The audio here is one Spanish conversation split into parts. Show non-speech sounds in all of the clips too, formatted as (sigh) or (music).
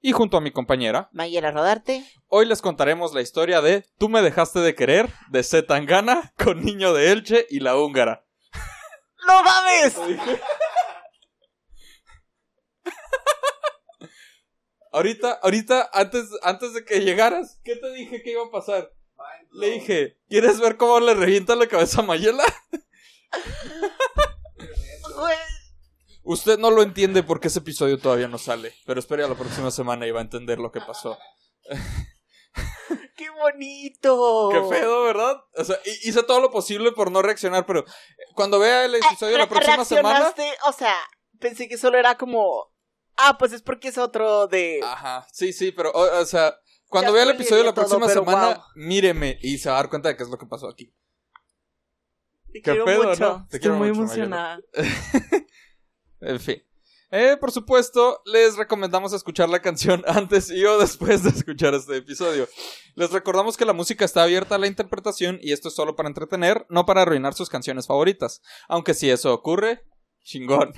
y junto a mi compañera, Mayela Rodarte. hoy les contaremos la historia de Tú me dejaste de querer, de Z Tangana, con Niño de Elche y la húngara. ¡No mames! (laughs) Ahorita, ahorita, antes, antes de que llegaras, ¿qué te dije que iba a pasar? Le dije, ¿quieres ver cómo le revienta la cabeza a Mayela? (laughs) Usted no lo entiende porque ese episodio todavía no sale, pero espere a la próxima semana y va a entender lo que pasó. ¡Qué bonito! Qué pedo, ¿verdad? O sea, hice todo lo posible por no reaccionar, pero cuando vea el episodio la próxima semana... O sea, pensé que solo era como. Ah, pues es porque es otro de. Ajá, sí, sí, pero, o, o sea, cuando Ya vea el episodio la próxima semana, wow. míreme y se va a dar cuenta de qué es lo que pasó aquí. Te qué quiero pedo, mucho. ¿no? Te Estoy quiero muy mucho, emocionada. (laughs) En fin. Eh, por supuesto, les recomendamos escuchar la canción (laughs) antes y o después de escuchar este episodio. Les recordamos que la música está abierta a la interpretación y esto es solo para entretener, no para arruinar sus canciones favoritas. Aunque si eso ocurre, chingón.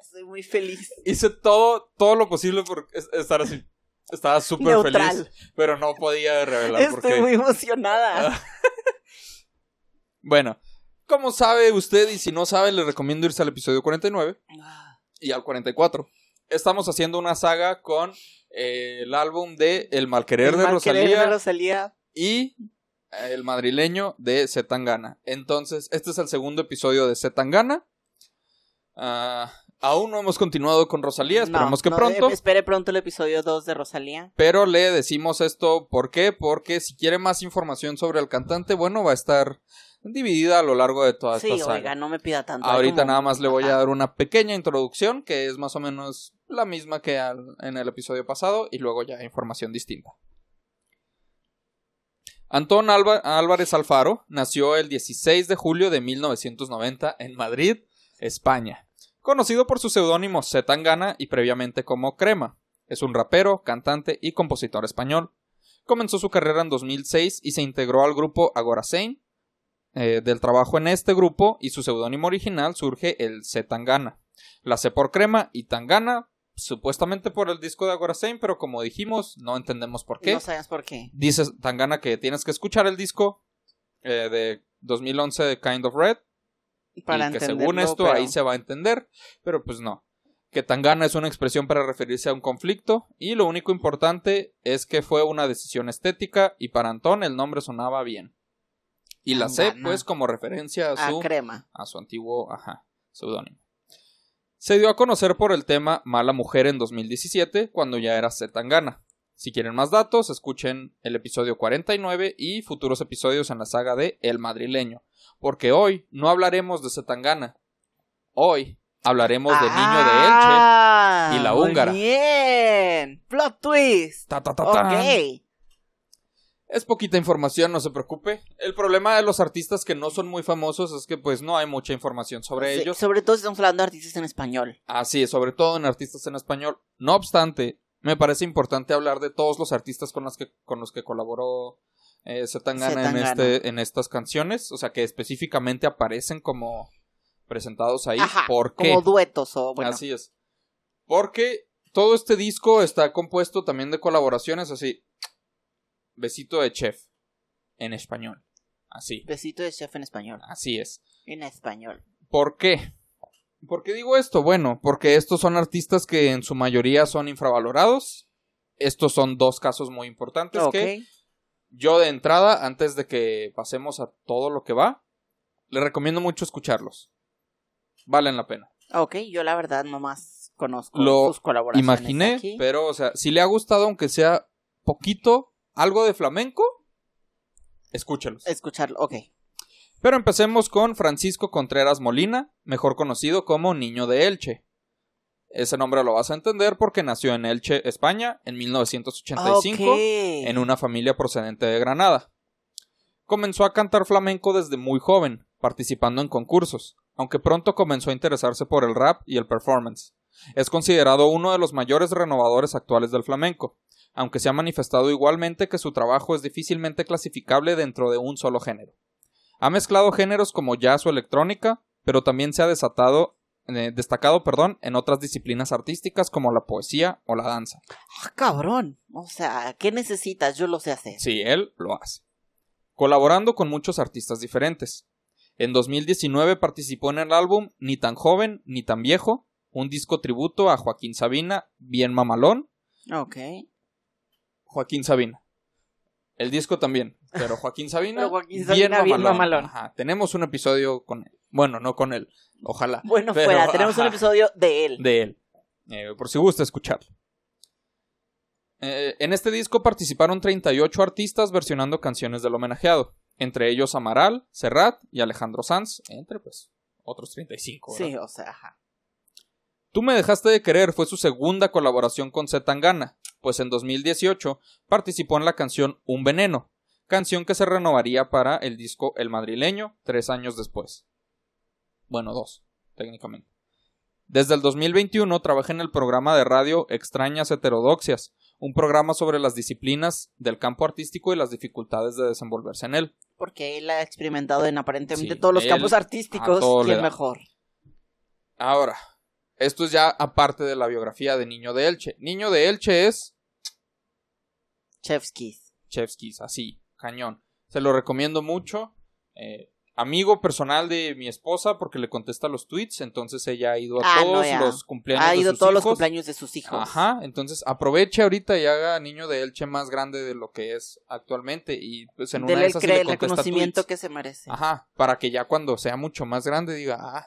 Estoy muy feliz. Hice todo, todo lo posible por es- estar así. Estaba súper feliz, pero no podía revelar por Estoy qué. muy emocionada. Ah. (laughs) Bueno, como sabe usted y si no sabe, le recomiendo irse al episodio 49 y al 44. Estamos haciendo una saga con eh, el álbum de El Malquerer El de malquerer Rosalía de Rosalía. y eh, El Madrileño de Zetangana. Entonces, este es el segundo episodio de Zetangana. Ah, aún no hemos continuado con Rosalía, esperamos No, que no, pronto. eh, espere pronto el episodio 2 de Rosalía. Pero le decimos esto, ¿por qué? Porque si quiere más información sobre el cantante, bueno, va a estar dividida a lo largo de toda Sí, esta saga. oiga, no me pida tanto. Ahorita como- nada más le voy a dar una pequeña introducción, que es más o menos la misma que al- en el episodio pasado, y luego ya información distinta. Antón Alba- Álvarez Alfaro nació el 16 de julio de 1990 en Madrid, España. Conocido por su seudónimo Zetangana y previamente como Crema. Es un rapero, cantante y compositor español. Comenzó su carrera en 2006 y se integró al grupo Agorasein. Eh, del trabajo en este grupo y su seudónimo original surge el Zetangana. La C por Crema y Tangana, supuestamente por el disco de Agorasein, pero como dijimos, no entendemos por qué. No sabes por qué. Dice Tangana que tienes que escuchar el disco eh, de 2011 de Kind of Red Para y que según esto pero- ahí se va a entender, pero pues no. Que Tangana es una expresión para referirse a un conflicto y lo único importante es que fue una decisión estética y para Antón el nombre sonaba bien. Y la C pues como referencia a Ah, crema. a su antiguo ajá, seudónimo. Se dio a conocer por el tema Mala Mujer en 2017 cuando ya era Z Tangana. Si quieren más datos, escuchen el episodio 49 y futuros episodios en la saga de El Madrileño. Porque hoy no hablaremos de Zetangana. Hoy hablaremos de Niño Ah, y la muy húngara. Bien. Plot twist. de Elche. Ta, ta, ta. Ok. Es poquita información, no se preocupe. El problema de los artistas que no son muy famosos es que pues no hay mucha información sobre Sí, ellos. Sobre todo si estamos hablando de artistas en español. Así es, sobre todo en artistas en español. No obstante, me parece importante hablar de todos los artistas con los que, con los que colaboró eh, Zetangana en, este, en estas canciones. O sea, que específicamente aparecen como presentados ahí. Ajá, ¿Por qué? Como duetos o bueno. Así es. Porque todo este disco está compuesto también de colaboraciones así. Besito de chef. En español. Así. Besito de chef en español. Así es. En español. ¿Por qué? ¿Por qué digo esto? Bueno, porque estos son artistas que en su mayoría son infravalorados. Estos son dos casos muy importantes Ok. que yo de entrada, antes de que pasemos a todo lo que va, le recomiendo mucho escucharlos. Valen la pena. Ok, yo la verdad nomás conozco Lo sus colaboraciones. Imaginé, aquí. pero, o sea, si le ha gustado, aunque sea poquito, algo de flamenco, escúchelos. Escucharlo, ok. Pero empecemos con Francisco Contreras Molina, mejor conocido como Niño de Elche. Ese nombre lo vas a entender porque nació en Elche, España, en 1985, Ok. en una familia procedente de Granada. Comenzó a cantar flamenco desde muy joven, participando en concursos, aunque pronto comenzó a interesarse por el rap y el performance. Es considerado uno de los mayores renovadores actuales del flamenco, aunque se ha manifestado igualmente que su trabajo es difícilmente clasificable dentro de un solo género. Ha mezclado géneros como jazz o electrónica, pero también se ha desatado, eh, destacado perdón, en otras disciplinas artísticas como la poesía o la danza. Ah, cabrón. O sea, ¿qué necesitas? Yo lo sé hacer. Sí, él lo hace. Colaborando con muchos artistas diferentes. En 2019 participó en el álbum Ni tan joven ni tan viejo, un disco tributo a Joaquín Sabina, bien mamalón. Ok. Joaquín Sabina. El disco también, pero (laughs) Joaquín Sabina, Pero Joaquín Sabina, bien mamalón. Ajá, tenemos un episodio con él. Bueno, no con él, ojalá. Bueno, Pero, fuera, tenemos un episodio de él. de él. Eh, por si gusta escucharlo. Eh, en este disco participaron 38 artistas versionando canciones del homenajeado, entre ellos Amaral, Serrat y Alejandro Sanz, entre pues otros 35. ¿verdad? Sí, o sea, ajá. Tú me dejaste de querer fue su segunda colaboración con Z Tangana, pues en 2018 participó en la canción Un Veneno, canción que se renovaría para el disco El Madrileño tres años después. Bueno, dos, técnicamente. Desde el 2021 trabaja en el programa de radio Extrañas Heterodoxias, un programa sobre las disciplinas del campo artístico y las dificultades de desenvolverse en él. Porque él ha experimentado en aparentemente Sí, todos los campos artísticos. ¿Quién da. mejor? Ahora, esto es ya aparte de la biografía de Niño de Elche. Niño de Elche es Chef's Kiss. Chefskis, así, cañón. Se lo recomiendo mucho. Eh, amigo personal de mi esposa porque le contesta los tweets, entonces ella ha ido a Ah, todos los cumpleaños Ha de ido sus todos los hijos. cumpleaños de sus hijos. Ajá, entonces aproveche ahorita y haga Niño de Elche más grande de lo que es actualmente y pues en una de el, esas sí cre- le el reconocimiento tweets. que se merece. Ajá, para que ya cuando sea mucho más grande diga, ah,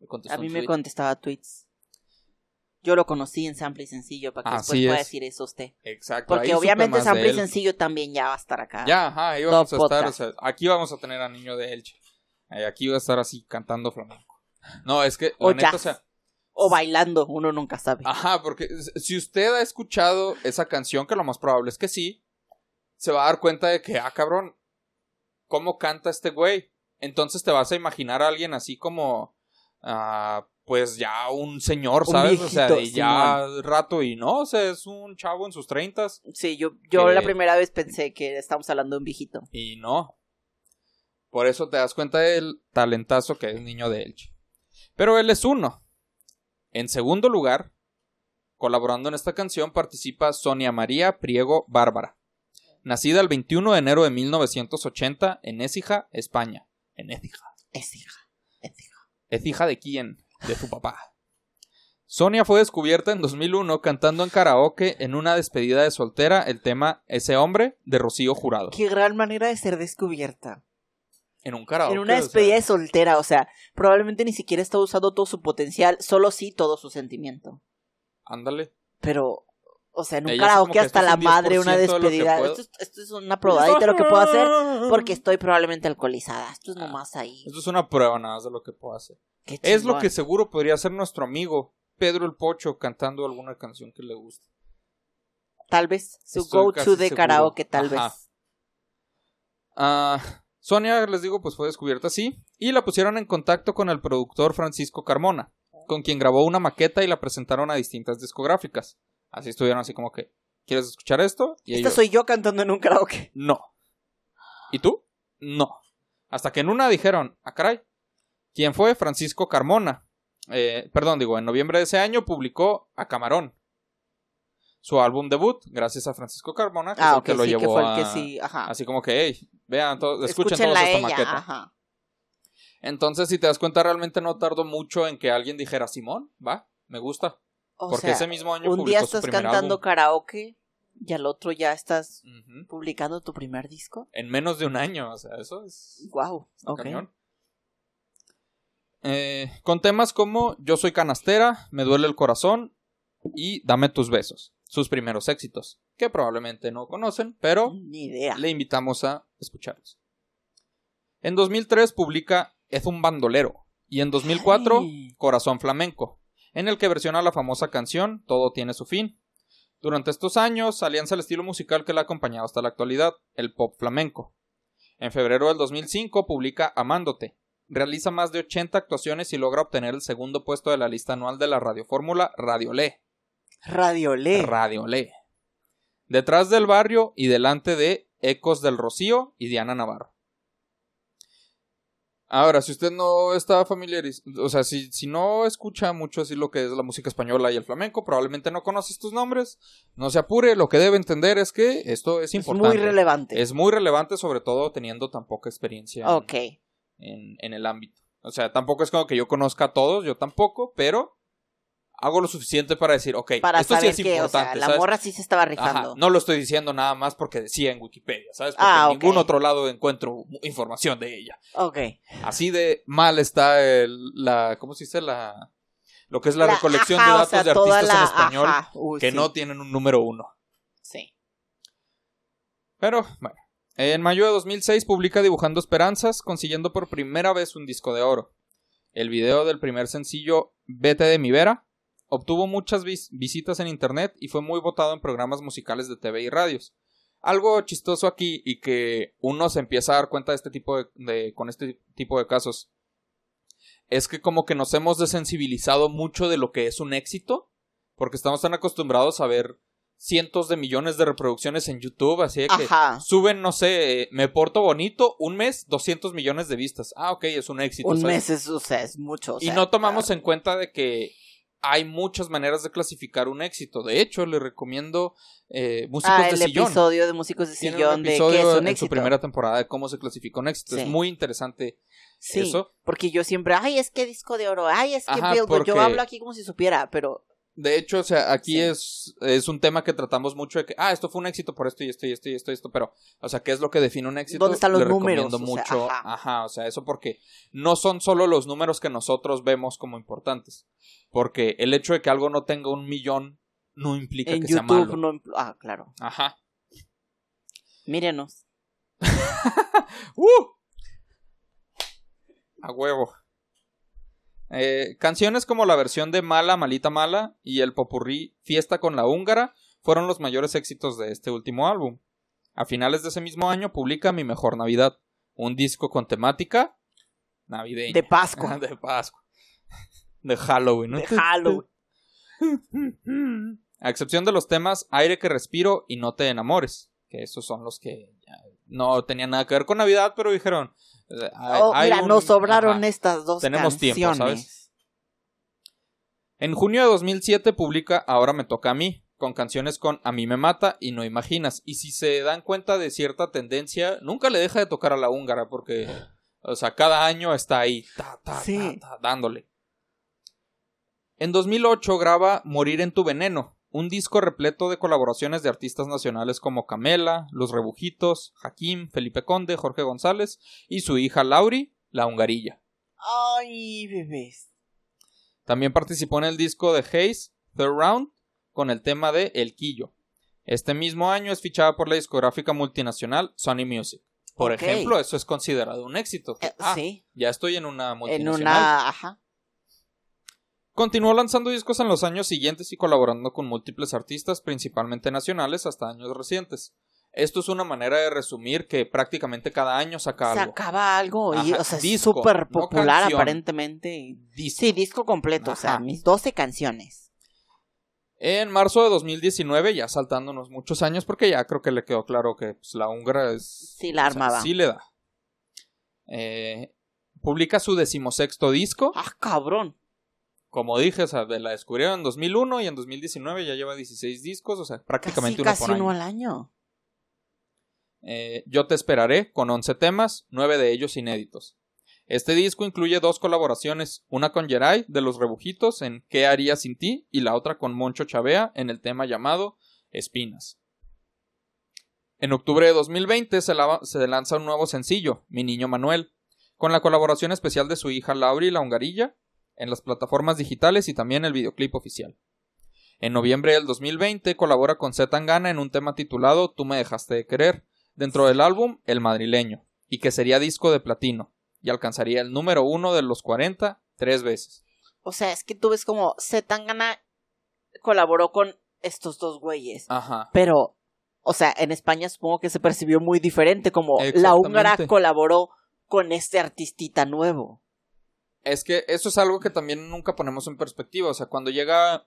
me contestó A mí me tweet. contestaba tweets. Yo lo conocí en Sample y Sencillo para que Así después pueda es. decir eso usted. Exacto. Porque obviamente Sample y. Sencillo también ya va a estar acá. Ya, ajá, ahí vamos a estar. o sea, aquí vamos a tener a Niño de Elche. Eh, aquí va a estar así cantando flamenco. No, es que, la O neta, o sea, O bailando, uno nunca sabe. ajá, porque si usted ha escuchado esa canción, que lo más probable es que sí, se va a dar cuenta de que, ah, cabrón, ¿cómo canta este güey? Entonces te vas a imaginar a alguien así como, ah, pues ya un señor, Un ¿sabes? o sea, de ya rato y no, o sea, es un chavo en sus treintas Sí, yo, yo Que- la primera vez pensé que estábamos hablando de un viejito. Y no. Por eso te das cuenta del talentazo que es Niño de Elche. Pero él es uno. En segundo lugar, colaborando en esta canción, participa Sonia María Priego Bárbara. Nacida el 21 de enero de 1980 en Écija, España. En Écija. Hija. ¿Es hija de quién? De su papá. Sonia fue descubierta en 2001 cantando en karaoke en una despedida de soltera el tema Ese hombre de Rocío Jurado. Qué gran manera de ser descubierta. En un karaoke. en una o sea, despedida de soltera, o sea, probablemente ni siquiera está usando todo su potencial, solo sí todo su sentimiento. Ándale. Pero, o sea, en un karaoke hasta la madre, una 10% de lo que despedida. Esto, es- esto es una probadita de lo que puedo hacer porque estoy probablemente alcoholizada. Esto es Ah, nomás ahí. Esto es una prueba nada más de lo que puedo hacer. Es lo que seguro podría hacer nuestro amigo Pedro el Pocho cantando alguna canción que le guste. Tal vez. Su go-to de seguro. karaoke, tal Ajá. vez. Ah, Sonia, les digo, pues fue descubierta así. Y la pusieron en contacto con el productor Francisco Carmona, con quien grabó una maqueta y la presentaron a distintas discográficas. Así estuvieron así como que, ¿quieres escuchar esto? Y Esta ellos, soy yo cantando en un karaoke. no. ¿Y tú? No. Hasta que en una dijeron, ah, caray. ¿Quién fue? Francisco Carmona. Eh, perdón, digo, en noviembre de ese año publicó A Camarón. Su álbum debut, gracias a Francisco Carmona, que es Ah, el ok, que lo sí, que llevó fue el a... que sí, ajá. Así como que, hey, vean, to- escuchen todos esta ella, maqueta. ajá. Entonces, si te das cuenta, realmente no tardó mucho en que alguien dijera, Simón, va, me gusta. O Porque sea, ese mismo año un día estás cantando álbum. karaoke y al otro ya estás publicando tu primer disco. En menos de un año, o sea, eso es Wow, ok. cañón. Eh, con temas como Yo soy canastera, Me duele el corazón y Dame tus besos, sus primeros éxitos, que probablemente no conocen, pero Ni idea. le invitamos a escucharlos. En 2003 publica Es un bandolero y en 2004 Ay. Corazón flamenco. En el que versiona la famosa canción Todo tiene su fin. Durante estos años alianza el estilo musical que la ha acompañado hasta la actualidad, el pop flamenco. En febrero del 2005 publica Amándote. Realiza más de 80 actuaciones y logra obtener el segundo puesto de la lista anual de la radiofórmula Radio Le. Radio Le. Radio Le. Detrás del barrio y delante de Ecos del Rocío y Diana Navarro. Ahora, si usted no está familiarizado, o sea, si, si no escucha mucho así lo que es la música española y el flamenco, probablemente no conoce estos nombres. No se apure, lo que debe entender es que esto es importante. Es muy relevante. Es muy relevante, sobre todo teniendo tan poca experiencia Ok. en, en el ámbito. O sea, tampoco es como que yo conozca a todos, yo tampoco, pero hago lo suficiente para decir, ok, Para esto sí es que, o importante. sea, la ¿sabes? morra sí se estaba Ajá, rifando. no lo estoy diciendo nada más porque decía en Wikipedia, ¿sabes? Porque Ah, en ningún otro lado encuentro información de ella. Ok. Así de mal está el, la, ¿cómo se dice? La, lo que es la, La- recolección ajá, de o datos sea, de artistas en la- español ajá, uy, que sí, no tienen un número uno. Sí. Pero, bueno. En mayo de 2006 publica Dibujando Esperanzas, consiguiendo por primera vez un disco de oro. El video del primer sencillo, Vete de mi Vera, obtuvo muchas vis- visitas en internet y fue muy votado en programas musicales de TV y radios. Algo chistoso aquí y que uno se empieza a dar cuenta de este tipo de, de- con este tipo de casos es que como que nos hemos desensibilizado mucho de lo que es un éxito porque estamos tan acostumbrados a ver cientos de millones de reproducciones en YouTube, así de que Ajá. suben, no sé, me porto bonito, un mes, 200 millones de vistas. Ah, ok, es un éxito. Un ¿sabes? mes es, o sea, es mucho. o Y no tomamos claro. en cuenta de que hay muchas maneras de clasificar un éxito. De hecho, le recomiendo eh, Músicos Ah, de el Sillón. episodio de Músicos de Sillón de es un en éxito. su primera temporada de cómo se clasifica un éxito. Sí. Es muy interesante Sí, eso. porque yo siempre, ay, es que disco de oro, ay, es que Ajá, Billboard. porque- Yo hablo aquí como si supiera, pero De hecho, o sea, aquí Sí. es, es un tema que tratamos mucho de que, ah, esto fue un éxito por esto y esto y esto y esto y esto, pero, o sea, ¿qué es lo que define un éxito? ¿Dónde están los Le números? recomiendo O sea, mucho, ajá. ajá, o sea, eso porque no son solo los números que nosotros vemos como importantes, porque el hecho de que algo no tenga un millón no implica en que sea malo. no. Ah, claro. Ajá. Mírenos. (laughs) ¡Uh! A huevo. Eh, canciones como la versión de Mala, Malita Mala y el popurrí Fiesta con la Húngara fueron los mayores éxitos de este último álbum. A finales de ese mismo año publica Mi Mejor Navidad, un disco con temática navideña. De Pascua. (laughs) de Pascua. De Halloween, ¿no? De Halloween. A excepción de los temas Aire que respiro y No te enamores, que esos son los que no tenían nada que ver con Navidad, pero dijeron... hay- Oh, hay mira, un- nos sobraron ajá. estas dos Tenemos tiempo, canciones. ¿sabes? En junio de 2007 publica Ahora me toca a mí, con canciones con A mí me mata y No imaginas. Y si se dan cuenta de cierta tendencia, nunca le deja de tocar a la húngara porque, o sea, cada año está ahí, ta, ta, Sí. ta, dándole. En 2008 graba Morir en tu veneno, un disco repleto de colaboraciones de artistas nacionales como Camela, Los Rebujitos, Hakim, Felipe Conde, Jorge González y su hija Lauri, la hungarilla. Ay, bebés. También participó en el disco de Hayes, Third Round, con el tema de El Quillo. Este mismo año es fichada por la discográfica multinacional Sony Music. Por ejemplo, eso es considerado un éxito. Eh, Ah, sí. ya estoy en una En multinacional. una. Ajá. Continuó lanzando discos en los años siguientes y colaborando con múltiples artistas, principalmente nacionales, hasta años recientes. Esto es una manera de resumir que prácticamente cada año saca algo. Sacaba algo. y, Ajá, o sea, es súper no popular canción. aparentemente. Disco. Sí, disco completo. O sea, mis 12 canciones. En marzo de 2019, ya saltándonos muchos años, porque ya creo que le quedó claro que pues, la húngara es. Sí, la sea, armaba. sí le da. Eh, publica su decimosexto disco. Ah, cabrón. Como dije, o sea, de la descubrieron en 2001 y en 2019 ya lleva 16 discos, o sea, Casi, prácticamente uno casi por año. al año. Eh, Yo te esperaré, con 11 temas, 9 de ellos inéditos. Este disco incluye dos colaboraciones, una con Jerai de Los Rebujitos en ¿Qué haría sin ti? y la otra con Moncho Chavea en el tema llamado Espinas. En octubre de 2020 se, se lanza un nuevo sencillo, Mi Niño Manuel, con la colaboración especial de su hija Lauri La Hungarilla en las plataformas digitales y también el videoclip oficial. En noviembre del 2020 colabora con Z Tangana en un tema titulado Tú me dejaste de querer, dentro del álbum El Madrileño, y que sería disco de platino, y alcanzaría el número uno de los 40 tres veces. O sea, es que tú ves como Zetangana colaboró con estos dos güeyes. Ajá. Pero, o sea, en España supongo que se percibió muy diferente, como la húngara colaboró con este artistita nuevo. Es que eso es algo que también nunca ponemos en perspectiva. O sea, cuando llega.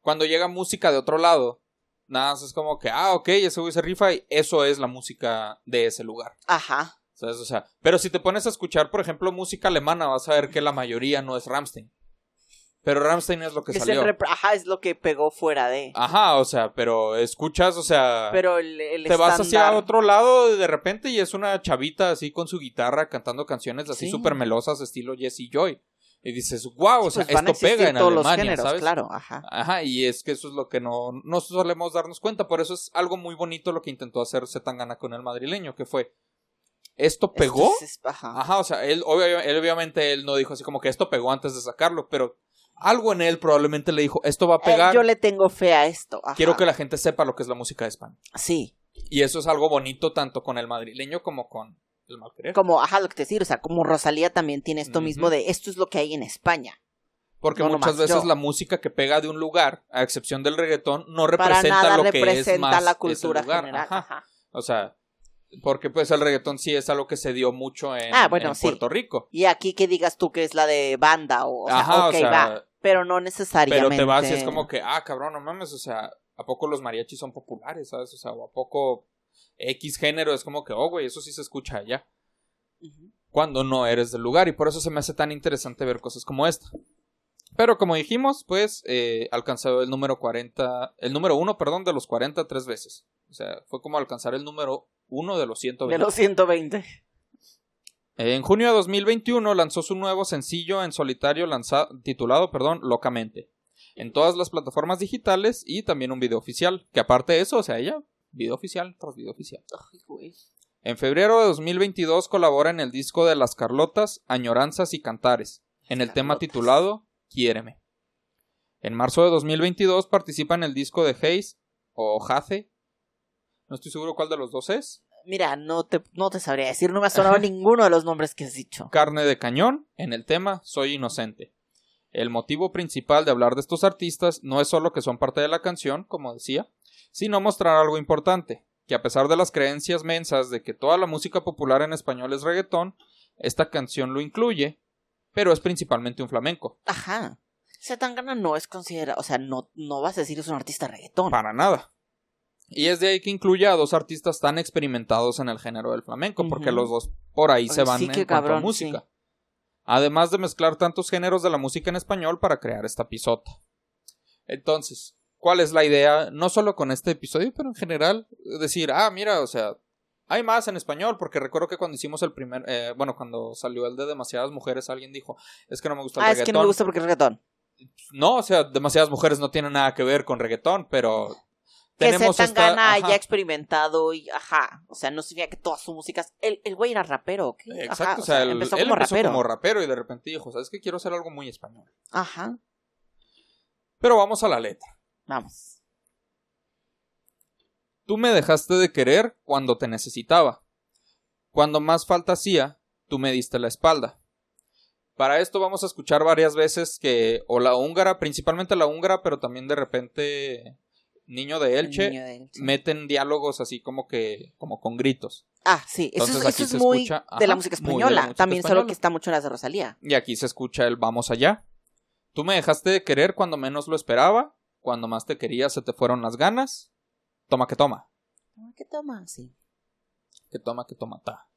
Cuando llega música de otro lado, nada más es como que, ah, ok, ese güey se rifa y eso es la música de ese lugar. Ajá. ¿Sabes? O sea, pero si te pones a escuchar, por ejemplo, música alemana, vas a ver que la mayoría no es Ramstein. Pero Ramstein es lo que salió. Ajá, es lo que pegó fuera de. Ajá, o sea, pero escuchas, o sea, Pero el, el te vas hacia otro lado de repente y es una chavita así con su guitarra cantando canciones así Sí. súper melosas estilo Jessie Joy. Y dices, wow, o sea, pues esto pega en todos los Alemania, géneros, ¿sabes? claro, ajá. Ajá, y es que eso es lo que no, no solemos darnos cuenta. Por eso es algo muy bonito lo que intentó hacer Zetangana con el madrileño, que fue, ¿esto pegó? Esto es- ajá. Ajá, o sea, él, él obviamente él no dijo así como que esto pegó antes de sacarlo, pero algo en él probablemente le dijo, esto va a Eh, pegar, yo le tengo fe a esto. ajá. quiero que la gente sepa lo que es la música de España. Sí, Y eso es algo bonito tanto con el madrileño como con el malquerer. como, ajá, lo que te decir, o sea, como Rosalía también tiene esto mismo de esto es lo que hay en España. Porque no muchas veces yo. la música que pega de un lugar, a excepción del reggaetón, no Para representa nada lo que es más la ese cultura lugar. general. Ajá. Ajá. O sea, porque pues el reggaetón sí es algo que se dio mucho en, Ah, bueno, en sí. Puerto Rico. Y aquí que digas tú que es la de banda o, o sea, Ajá, ok, o sea, va, pero no pero necesariamente. te vas y es como que, ah, cabrón, no mames, o sea, ¿a poco los mariachis son populares, sabes? O sea, o a poco X género es como que, oh, güey, eso sí se escucha allá. Cuando no eres del lugar y por eso se me hace tan interesante ver cosas como esta. Pero como dijimos, pues eh, alcanzó el número 40, el número 1, perdón, de los 40 tres veces. O sea, fue como alcanzar el número 1 de los 120. De los 120. En junio de 2021 lanzó su nuevo sencillo en solitario titulado, perdón, Locamente, en todas las plataformas digitales y también un video oficial, que aparte de eso, o sea, ella, video oficial tras video oficial. Ay, güey. En febrero de 2022 colabora en el disco de Las Carlotas, Añoranzas y Cantares, en el tema titulado Quiéreme. En marzo de 2022 participa en el disco de Haze o Jace. No estoy seguro cuál de los dos es. Mira, no te, no te sabría decir, no me ha sonado (laughs) ninguno de los nombres que has dicho. Carne de Cañón en el tema Soy Inocente. El motivo principal de hablar de estos artistas no es solo que son parte de la canción, como decía, sino mostrar algo importante, que a pesar de las creencias mensas de que toda la música popular en español es reggaetón, esta canción lo incluye, pero es principalmente un flamenco. Ajá. Zetangana no es considerado, o sea, no, no vas a decir es un artista reggaetón. Para nada. Y es de ahí que incluye a dos artistas tan experimentados en el género del flamenco, porque los dos por ahí se van sí, en cuanto a cabrón, música. Además de mezclar tantos géneros de la música en español para crear esta pisota. Entonces, ¿cuál es la idea? No solo con este episodio, pero en general, decir, ah, mira, o sea, hay más en español, porque recuerdo que cuando hicimos el primer, eh, bueno, cuando salió el de demasiadas mujeres, alguien dijo, es que no me gusta el Ah, es que no me gusta porque es reggaetón. No, o sea, demasiadas mujeres no tienen nada que ver con reggaetón, pero Que tenemos Zetangana esta, haya ajá. experimentado y, ajá, o sea, no significa que todas sus músicas... El, el güey era rapero, ¿ok? Exacto, Ajá, o sea, él, empezó él como empezó rapero. como rapero y de repente dijo, ¿sabes qué? Quiero hacer algo muy español. Ajá, Pero vamos a la letra. vamos. Tú me dejaste de querer cuando te necesitaba. Cuando más falta hacía, tú me diste la espalda. Para esto vamos a escuchar varias veces que, o la húngara, principalmente la húngara, pero también de repente Niño de El Elche, niño de Elche. meten diálogos así como que, como con gritos. Ah, sí, eso, Entonces es, eso es muy escucha, de la música la española. música También solo que está mucho en las de Rosalía. Y aquí se escucha el vamos allá. Tú me dejaste de querer cuando menos lo esperaba. Cuando más te quería se te fueron las ganas. Toma que toma. Ah, ¿Qué toma? Sí. Que toma que toma ta.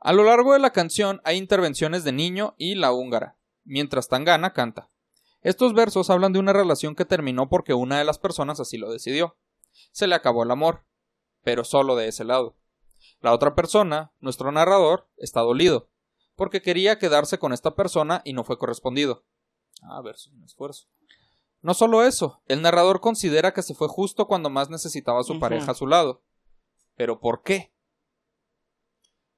A lo largo de la canción hay intervenciones de Niño y la húngara, mientras Tangana canta. Estos versos hablan de una relación que terminó porque una de las personas así lo decidió. Se le acabó el amor, pero solo de ese lado. La otra persona, nuestro narrador, está dolido, porque quería quedarse con esta persona y no fue correspondido. A ver, es un esfuerzo. No solo eso, el narrador considera que se fue justo cuando más necesitaba a su pareja a su lado. ¿Pero por qué?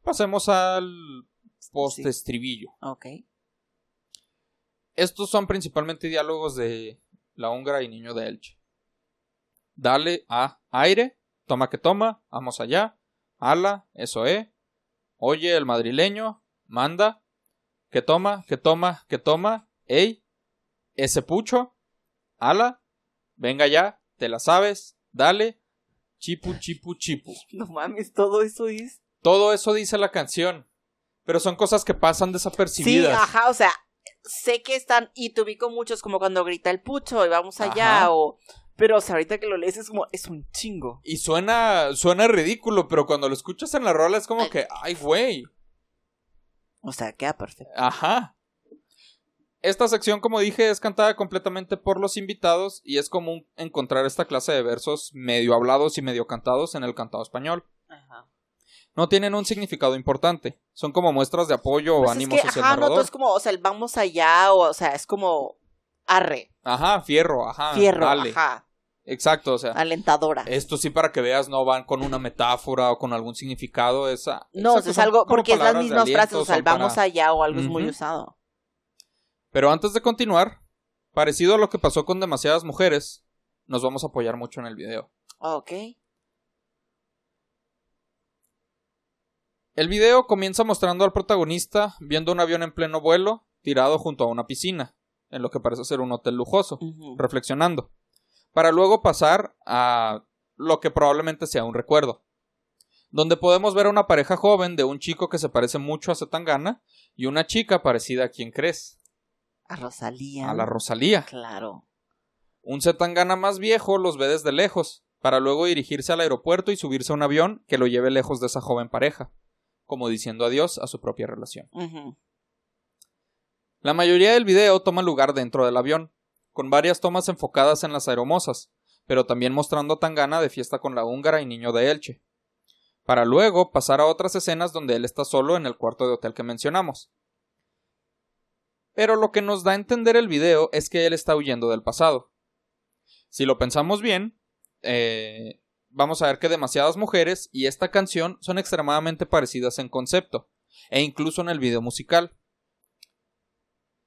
Pasemos al postestribillo. Ok. Estos son principalmente diálogos de la húngara y niño de Elche. Dale a aire, toma que toma, vamos allá, ala, eso es, oye el madrileño, manda, que toma, que toma, que toma, ey, ese pucho, ala, venga ya, te la sabes, dale, chipu, chipu, chipu. (laughs) No mames, todo eso es. Todo eso dice la canción, pero son cosas que pasan Sí, desapercibidas. ajá, o sea, sé que están. Y te ubico muchos como cuando grita el pucho y vamos allá, Ajá. o. Pero o sea, ahorita que lo lees es como. Es un chingo. Y suena, suena ridículo, pero cuando lo escuchas en la rola es como Ay. que, ay, güey. O sea, queda perfecto. Ajá. Esta sección, como dije, es cantada completamente por los invitados y es común encontrar esta clase de versos medio hablados y medio cantados en el cantado español. Ajá. No tienen un significado importante, son como muestras de apoyo o Pues es ánimos que, hacia ajá, el no, es como, o sea, el vamos allá, o, o sea, es como. Arre, Ajá, fierro, ajá. fierro, dale. ajá, Exacto, o sea, alentadora. esto sí para que veas no van con una metáfora o con algún significado, esa no, es algo, porque es las mismas aliento, frases, o sea, el vamos para- allá o algo es muy usado. Pero antes de continuar, parecido a lo que pasó con demasiadas mujeres, nos vamos a apoyar mucho en el video. Ok. El video comienza mostrando al protagonista viendo un avión en pleno vuelo tirado junto a una piscina, en lo que parece ser un hotel lujoso, reflexionando, para luego pasar a lo que probablemente sea un recuerdo, donde podemos ver a una pareja joven de un chico que se parece mucho a Zetangana y una chica parecida a quien crees, A Rosalía. a la Rosalía. Claro. Un Zetangana más viejo los ve desde lejos, para luego dirigirse al aeropuerto y subirse a un avión que lo lleve lejos de esa joven pareja, como diciendo adiós a su propia relación. La mayoría del video toma lugar dentro del avión, con varias tomas enfocadas en las aeromosas, pero también mostrando a Tangana de fiesta con la húngara y niño de Elche, para luego pasar a otras escenas donde él está solo en el cuarto de hotel que mencionamos. Pero lo que nos da a entender el video es que él está huyendo del pasado. Si lo pensamos bien, eh, vamos a ver que demasiadas mujeres y esta canción son extremadamente parecidas en concepto, e incluso en el video musical.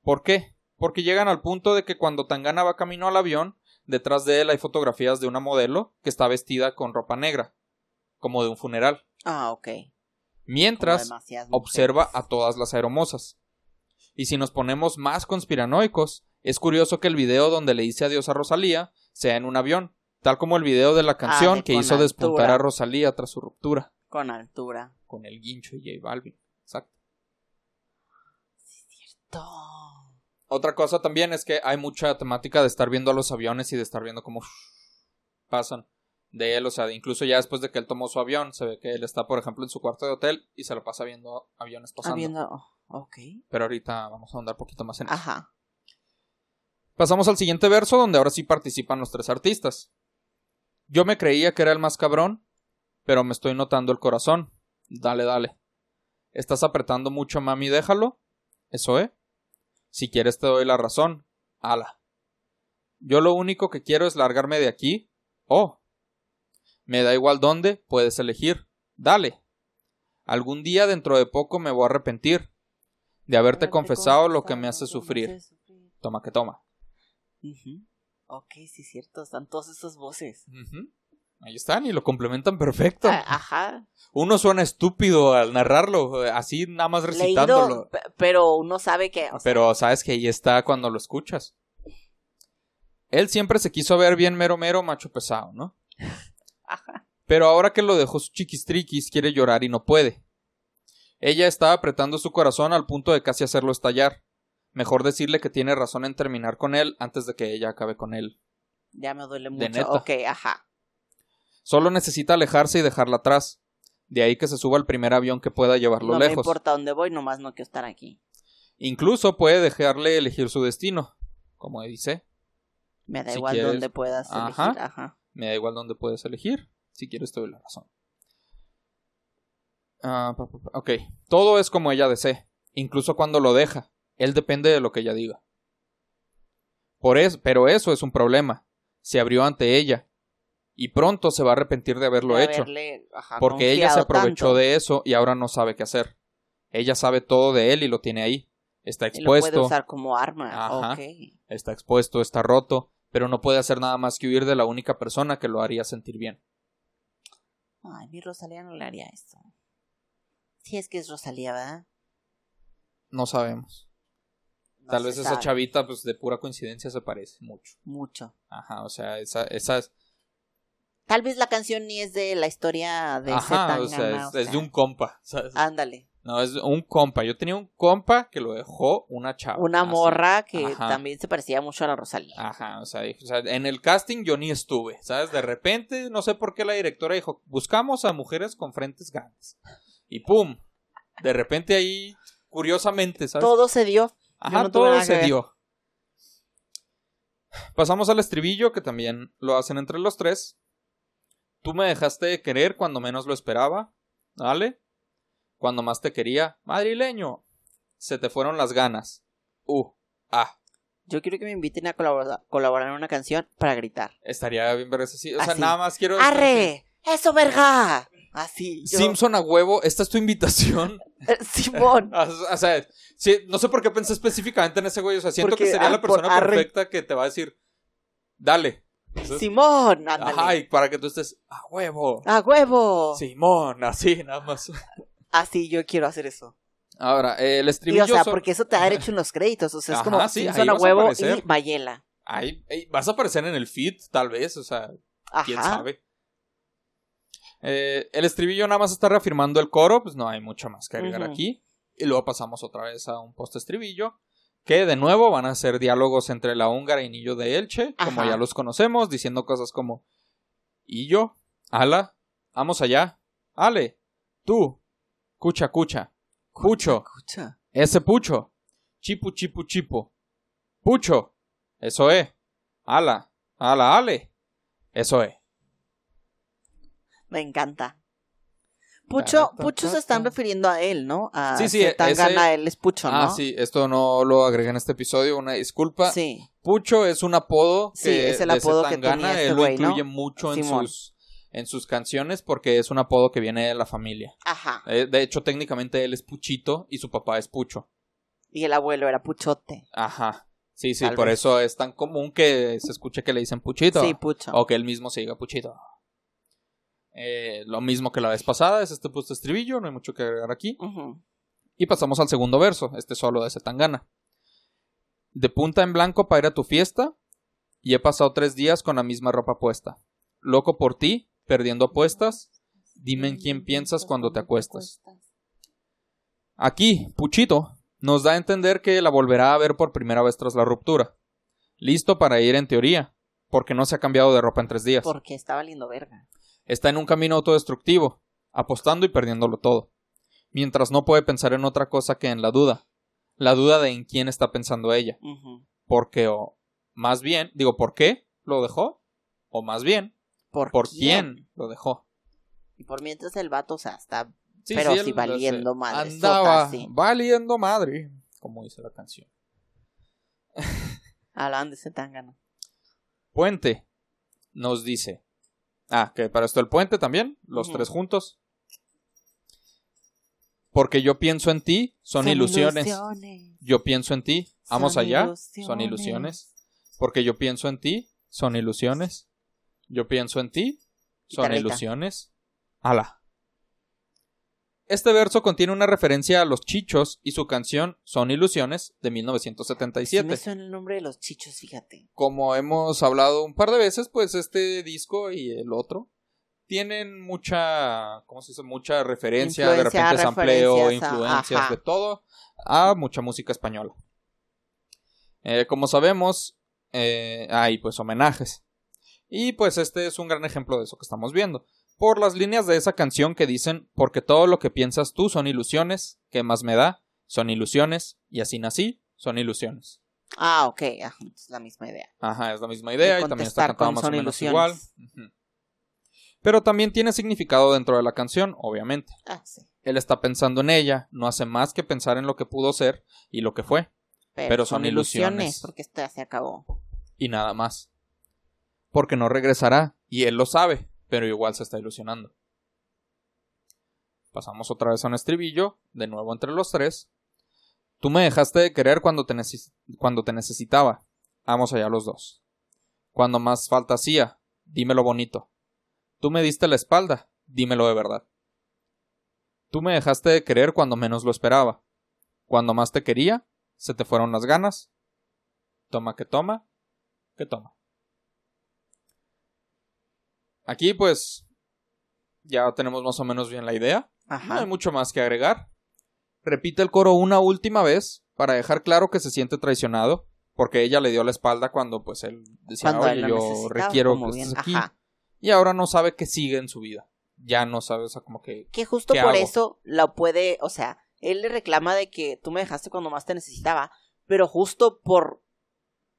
¿Por qué? Porque llegan al punto de que cuando Tangana va camino al avión, detrás de él hay fotografías de una modelo que está vestida con ropa negra, como de un funeral, Ah, ok. mientras observa a todas las aeromosas. Y si nos ponemos más conspiranoicos, es curioso que el video donde le dice adiós a Rosalía sea en un avión, tal como el video de la canción Ah, de que hizo despuntar a Rosalía tras su ruptura Con altura. con el guincho y J Balvin. Exacto. To- Otra cosa también es que hay mucha temática de estar viendo a los aviones y de estar viendo cómo pasan de él, o sea, incluso ya después de que él tomó su avión, se ve que él está, por ejemplo, en su cuarto de hotel y se lo pasa viendo aviones pasando. Habiendo. oh, Ok. Pero ahorita vamos a andar un poquito más en eso. Ajá. Pasamos al siguiente verso donde ahora sí participan los tres artistas. Yo me creía que era el más cabrón, pero me estoy notando el corazón. Dale, dale. ¿Estás apretando mucho, mami? Déjalo. Eso, ¿eh? Si quieres te doy la razón. Ala. Yo lo único que quiero es largarme de aquí. Oh. Me da igual dónde, puedes elegir. Dale. Algún día dentro de poco me voy a arrepentir de haberte confesado lo que me hace sufrir. Toma que toma. Ok, sí, cierto. Están todas esas voces. Ujú. Ahí están y lo complementan perfecto. Ah, Ajá. Uno suena estúpido al narrarlo, eh, así nada más recitándolo. Leído, pe- pero uno sabe que. o sea, Pero sabes que ahí está cuando lo escuchas. Él siempre se quiso ver bien mero mero macho pesado, ¿no? (laughs) Ajá. Pero ahora que lo dejó su chiquistriquis quiere llorar y no puede. Ella está apretando su corazón al punto de casi hacerlo estallar. Mejor decirle que tiene razón en terminar con él antes de que ella acabe con él. Ya me duele De mucho. neta. Ok, ajá. Solo necesita alejarse y dejarla atrás. De ahí que se suba al primer avión que pueda llevarlo no lejos. importa dónde voy, nomás no quiero estar aquí. Incluso puede dejarle elegir su destino. Como dice, Me da Si igual quieres- dónde puedas Ajá. elegir. Ajá. me da igual dónde puedes elegir. Si quieres te doy la razón. Ah, ok, todo es como ella desee. Incluso cuando lo deja. Él depende de lo que ella diga. Por eso, pero eso es un problema. Se abrió ante ella. Y pronto se va a arrepentir de haberlo De hecho. haberle, ajá, Porque ella se aprovechó tanto. de eso y ahora no sabe qué hacer. Ella sabe todo de él y lo tiene ahí. Está Y lo puede expuesto, usar como arma. Ajá. Está expuesto, está roto, pero no puede hacer nada más que huir de la única persona que lo haría sentir bien. Ay, mi Rosalía no le haría esto. Si es que es Rosalía, ¿verdad? No sabemos. No Tal vez esa chavita, pues de pura coincidencia, se parece mucho. Mucho. Ajá, o sea, esa, esa es. Tal vez la canción ni es de la historia de Ajá, o sea, es, o es sea, de un compa. ¿sabes? Ándale. No, es un compa. Yo tenía un compa que lo dejó una chava. Una así. morra que Ajá. también se parecía mucho a la Rosalía. Ajá, o sea, o sea, en el casting yo ni estuve, ¿sabes? De repente, no sé por qué la directora dijo, buscamos a mujeres con frentes grandes. Y pum, de repente ahí, curiosamente, ¿sabes? Todo se dio. Ajá, no todo se dio. Pasamos al estribillo, que también lo hacen entre los tres. Tú me dejaste de querer cuando menos lo esperaba, ¿vale? Cuando más te quería, madrileño. Se te fueron las ganas. Uh, ah. Yo quiero que me inviten a colaborar, colaborar en una canción para gritar. Estaría bien ver eso así. O sea, Así. nada más quiero. ¡Arre! ¡Eso, verga! Así. yo- Simpson a huevo, esta es tu invitación. (laughs) Simón. (laughs) o sea, sí, no sé por qué pensé específicamente en ese güey. O sea, siento Porque, que sería ah, la por persona arre. perfecta que te va a decir, dale. Simón. Ándale. Ajá, y para que tú estés a huevo. ¡A huevo! Simón, así, nada más. (laughs) Así yo quiero hacer eso. Ahora, eh, el Y, estribillo. o sea, son- porque eso te da derecho en los créditos. O sea, es como sí, Simpson a huevo y Mayela. Ahí, ahí vas a aparecer en el feed, tal vez, o sea, Ajá. quién sabe. Eh, el estribillo nada más está reafirmando el coro, pues no hay mucho más que agregar aquí. Y luego pasamos otra vez a un post estribillo. Que de nuevo van a ser diálogos entre la húngara y Nillo de Elche, como ya los conocemos, diciendo cosas como: Y yo, ala, vamos allá, ale, tú, cucha, cucha, pucho, Escucha. ese pucho, chipu, chipu, chipo, pucho, eso es, ala, ala, ale, eso es. Me encanta. Pucho, Pucho se están refiriendo a él, ¿no? A Sí, sí, Zetangana, ese- él es Pucho, ¿no? Ah, sí, esto no lo agregué en este episodio, una disculpa. Sí. Pucho es un apodo que Sí, es el de apodo que tenía este él lo incluye mucho en sus en sus canciones porque es un apodo que viene de la familia. Ajá. Eh, De hecho, técnicamente él es Puchito y su papá es Pucho. Y el abuelo era Puchote. Ajá. Sí, sí, Tal por vez. eso es tan común que se escuche que le dicen Puchito. Sí, Pucho. O que él mismo se diga Puchito. Eh, lo mismo que la vez pasada, es este puesto estribillo, no hay mucho que agregar aquí. Y pasamos al segundo verso, este solo de Zetangana. De punta en blanco para ir a tu fiesta, y he pasado tres días con la misma ropa puesta. Loco por ti, perdiendo apuestas, dime en quién piensas cuando te acuestas. Aquí, Puchito, nos da a entender que la volverá a ver por primera vez tras la ruptura. Listo para ir en teoría, porque no se ha cambiado de ropa en tres días. Porque está valiendo verga. Está en un camino autodestructivo, apostando y perdiéndolo todo. Mientras no puede pensar en otra cosa que en la duda. La duda de en quién está pensando ella. Porque o más bien, digo, ¿por qué lo dejó? O más bien, ¿Por, ¿por quién, lo dejó? Y por mientras el vato, o sea, está Sí, Pero sí él, valiendo madre, Andaba sota, sí. valiendo madre, como dice la canción. (laughs) hablando de. Puente nos dice. Ah, que para esto el puente también, los tres juntos. Porque yo pienso en ti, son, ilusiones. Yo pienso en ti, vamos Son allá, ilusiones. son ilusiones. Porque yo pienso en ti, son ilusiones. Yo pienso en ti, son Guitarrita. ilusiones. Ala. Este verso contiene una referencia a los chichos y su canción Son ilusiones de Sí 1977. me suena el nombre de los chichos, fíjate. Como hemos hablado un par de veces, pues este disco y el otro tienen mucha, ¿cómo se dice? Mucha referencia, de repente sampleo, a- influencias, de todo, a mucha música española. Eh, como sabemos, eh, hay pues homenajes. Y pues este es un gran ejemplo de eso que estamos viendo. Por las líneas de esa canción que dicen, porque todo lo que piensas tú son ilusiones, ¿qué más me da? Son ilusiones, y así nací, son ilusiones. Ah, ok, ajá, es la misma idea. Ajá, es la misma idea Y y también está cantado más o menos ilusiones. igual. Pero también tiene significado dentro de la canción, obviamente. Ah, sí. Él está pensando en ella, no hace más que pensar en lo que pudo ser y lo que fue, Pero son ilusiones. Porque esta se acabó. y nada más. Porque no regresará, y él lo sabe, pero igual se está ilusionando. Pasamos otra vez a un estribillo, de nuevo entre los tres. Tú me dejaste de querer cuando te, necesitaba. Vamos allá los dos. Cuando más falta hacía, dímelo bonito. Tú me diste la espalda, dímelo de verdad. Tú me dejaste de querer cuando menos lo esperaba. Cuando más te quería, se te fueron las ganas. Toma que toma, que toma. Aquí pues ya tenemos más o menos bien la idea. No hay mucho más que agregar. Repite el coro una última vez para dejar claro que se siente traicionado, porque ella le dio la espalda cuando pues él decía, oye, yo requiero que estés aquí. Y ahora no sabe qué sigue en su vida. Ya no sabe, o sea, como que... Que justo por eso la puede, o sea, él le reclama de que tú me dejaste cuando más te necesitaba, pero justo por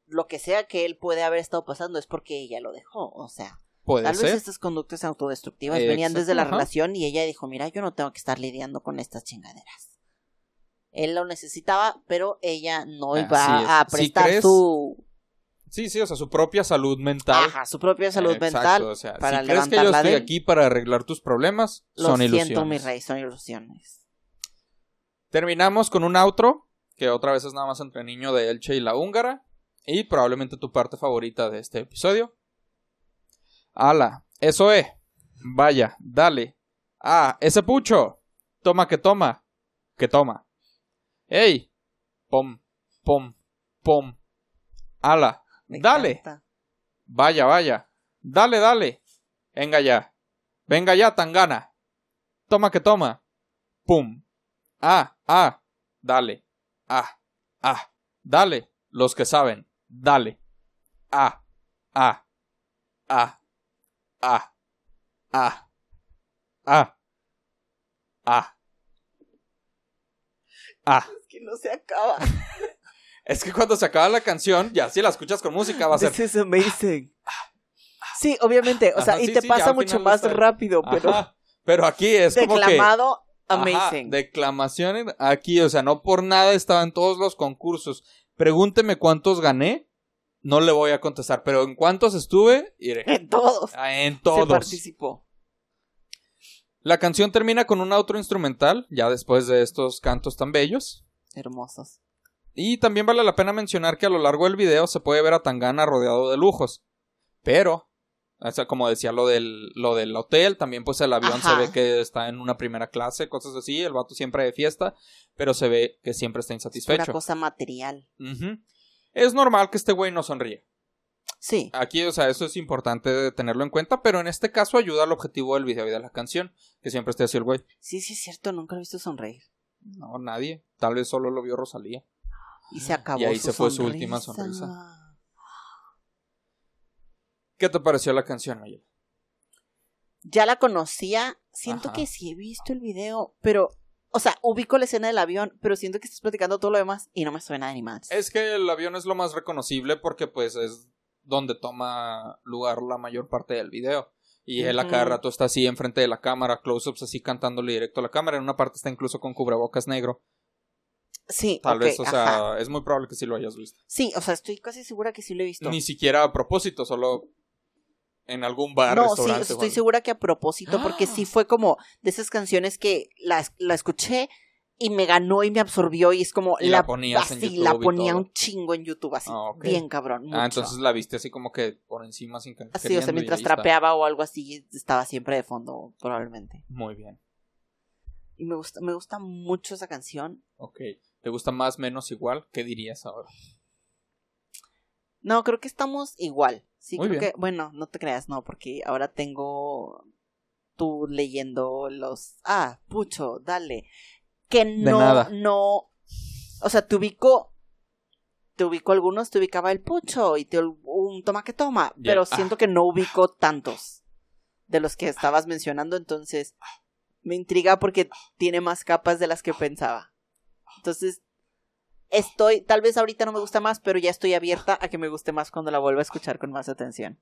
lo que sea que él puede haber estado pasando es porque ella lo dejó, o sea. Puede tal vez estas conductas autodestructivas venían desde la relación y ella dijo, mira, yo no tengo que estar lidiando con estas chingaderas. Él lo necesitaba, pero ella no iba a prestar su... Sí, sí, o sea, su propia salud mental. Ajá, su propia salud mental. O sea, para si crees que yo estoy aquí para arreglar tus problemas, son ilusiones. Lo siento, mi rey, son ilusiones. Terminamos con un outro, que otra vez es nada más entre niño de Elche y la húngara. Y probablemente tu parte favorita de este episodio. Ala, eso es. Vaya, dale. Ah, ese pucho. Toma que toma. Que toma. ¡Ey! Pom, pom, pom. Ala, dale. Vaya, vaya. Dale, dale. Venga ya. Venga ya, tangana. Toma que toma. Pum. Ah, ah. Dale. Ah, ah. Dale. Los que saben. Dale. Ah, ah. Ah. Ah. Ah. Ah. Ah. Ah. Es que no se acaba. (laughs) es que cuando se acaba la canción, ya si la escuchas con música va a ser. This is amazing. Sí, obviamente, o sea, y te pasa mucho más rápido, pero. Pero aquí es como que. Declamado amazing. declamación aquí, o sea, no por nada estaba en todos los concursos. Pregúnteme cuántos gané. No le voy a contestar, pero en cuántos estuve, iré. En todos. Ah, en todos. Se participó. La canción termina con un outro instrumental, ya después de estos cantos tan bellos. Hermosos. Y también vale la pena mencionar que a lo largo del video se puede ver a Tangana rodeado de lujos. Pero, o sea, como decía lo del, lo del hotel, también pues el avión se ve que está en una primera clase, cosas así, el vato siempre de fiesta, pero se ve que siempre está insatisfecho. Es una cosa material. Es normal que este güey no sonríe. Sí. Aquí, o sea, eso es importante tenerlo en cuenta, pero en este caso ayuda al objetivo del video y de la canción, que siempre esté así el güey. Sí, sí, es cierto, nunca lo he visto sonreír. No, nadie. Tal vez solo lo vio Rosalía. Y se acabó. Y ahí se fue su última sonrisa. ¿Qué te pareció la canción, Mayel? Ya la conocía. Siento que sí he visto el video, pero o sea, ubico la escena del avión, pero siento que estás platicando todo lo demás y no me suena ni más. Es que el avión es lo más reconocible porque pues es donde toma lugar la mayor parte del video. Y él a cada rato está así enfrente de la cámara, close-ups así cantándole directo a la cámara. En una parte está incluso con cubrebocas negro. Sí, tal vez, o sea, es muy probable que sí lo hayas visto. Sí, o sea, estoy casi segura que sí lo he visto. Ni siquiera a propósito, solo en algún bar, no, sí, estoy segura que a propósito, porque sí fue como de esas canciones que la, la escuché y me ganó y me absorbió y es como la, la ponía así, la ponía un chingo en YouTube así, ah, bien cabrón. Ah, entonces la viste así como que por encima sin Así, o sea, mientras trapeaba o algo así estaba siempre de fondo probablemente. Muy bien. Y me gusta me gusta mucho esa canción. Ok. ¿Te gusta más menos igual? ¿Qué dirías ahora? No, creo que estamos igual. Sí, creo que bueno, no te creas, no, porque ahora tengo tú leyendo los ah, pucho, dale. Que no, no, o sea, te ubico, te ubico algunos, te ubicaba el pucho y te, un toma que toma, pero siento que no ubico tantos de los que estabas mencionando, entonces me intriga porque tiene más capas de las que pensaba. Entonces, estoy, tal vez ahorita no me gusta más, pero ya estoy abierta a que me guste más cuando la vuelva a escuchar con más atención.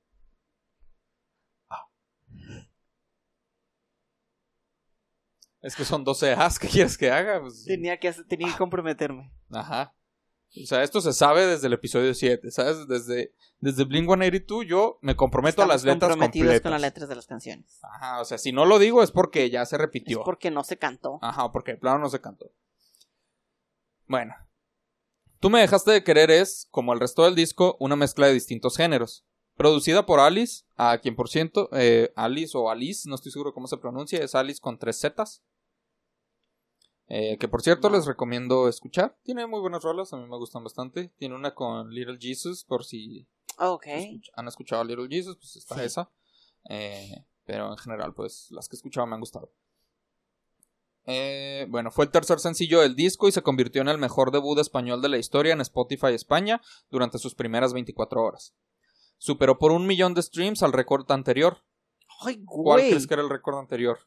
Es que son 12 As, ¿qué quieres que haga? Pues, tenía, que, tenía que comprometerme. Ajá. O sea, esto se sabe desde el episodio 7, ¿sabes? Desde, desde Blink 182 yo me comprometo a las letras comprometidos con las letras de las canciones. Ajá, o sea, si no lo digo es porque ya se repitió. Es porque no se cantó. Ajá, porque de plano no se cantó. Bueno. Tú me dejaste de querer es, como el resto del disco, una mezcla de distintos géneros. Producida por Alice, a quien por ciento, eh, Alice o Alice, no estoy seguro cómo se pronuncia, es Alice con tres Zetas. Eh, que por cierto les recomiendo escuchar. Tiene muy buenas rolas, a mí me gustan bastante. Tiene una con Little Jesus, por si han escuchado Little Jesus, pues está esa. Eh, pero en general, pues las que he escuchado me han gustado. Eh, bueno, fue el tercer sencillo del disco y se convirtió en el mejor debut español de la historia en Spotify España durante sus primeras 24 horas. Superó por un millón de streams al récord anterior. ¿Cuál crees que era el récord anterior?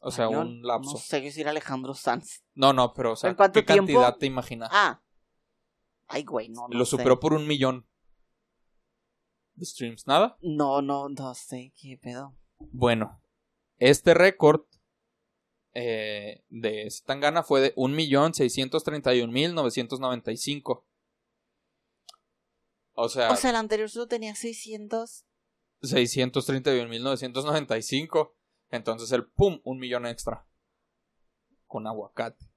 O sea, un lapso. No sé, decir Alejandro Sanz. No, no, pero, o sea, ¿qué cantidad te imaginas? Ah. Ay, güey, no, Lo superó por un millón de streams. ¿Nada? No, no, no sé, qué pedo. Bueno, este récord eh, de Tangana fue de 1.631.995. O sea... O sea, el anterior solo tenía 600... 631.995. Entonces el pum, un millón extra. Con aguacate.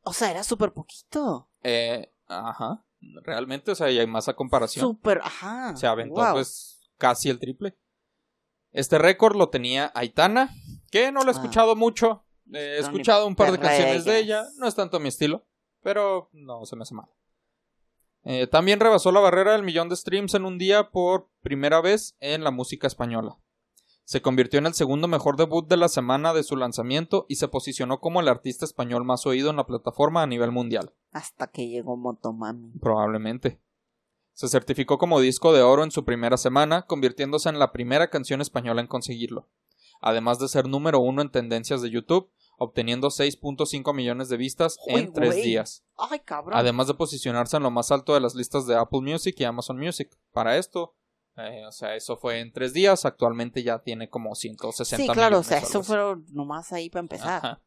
O sea, era súper poquito. Eh, ajá. Realmente, o sea, y hay más a comparación. Súper, ajá. Se aventó pues casi el triple. Este récord lo tenía Aitana, que no lo he ah. escuchado mucho. He escuchado un par de canciones de ella. No es tanto mi estilo, pero no se me hace mal. Eh, también rebasó la barrera del millón de streams en un día por primera vez en la música española. Se convirtió en el segundo mejor debut de la semana de su lanzamiento y se posicionó como el artista español más oído en la plataforma a nivel mundial. Hasta que llegó Motomami. Probablemente. Se certificó como disco de oro en su primera semana, convirtiéndose en la primera canción española en conseguirlo. Además de ser número uno en tendencias de YouTube, obteniendo 6.5 millones de vistas en tres días. Ay, cabrón. Además de posicionarse en lo más alto de las listas de Apple Music y Amazon Music. Para esto, eh, o sea, eso fue en tres días. Actualmente ya tiene como 160 Sí, claro, o sea, eso fue nomás ahí para empezar.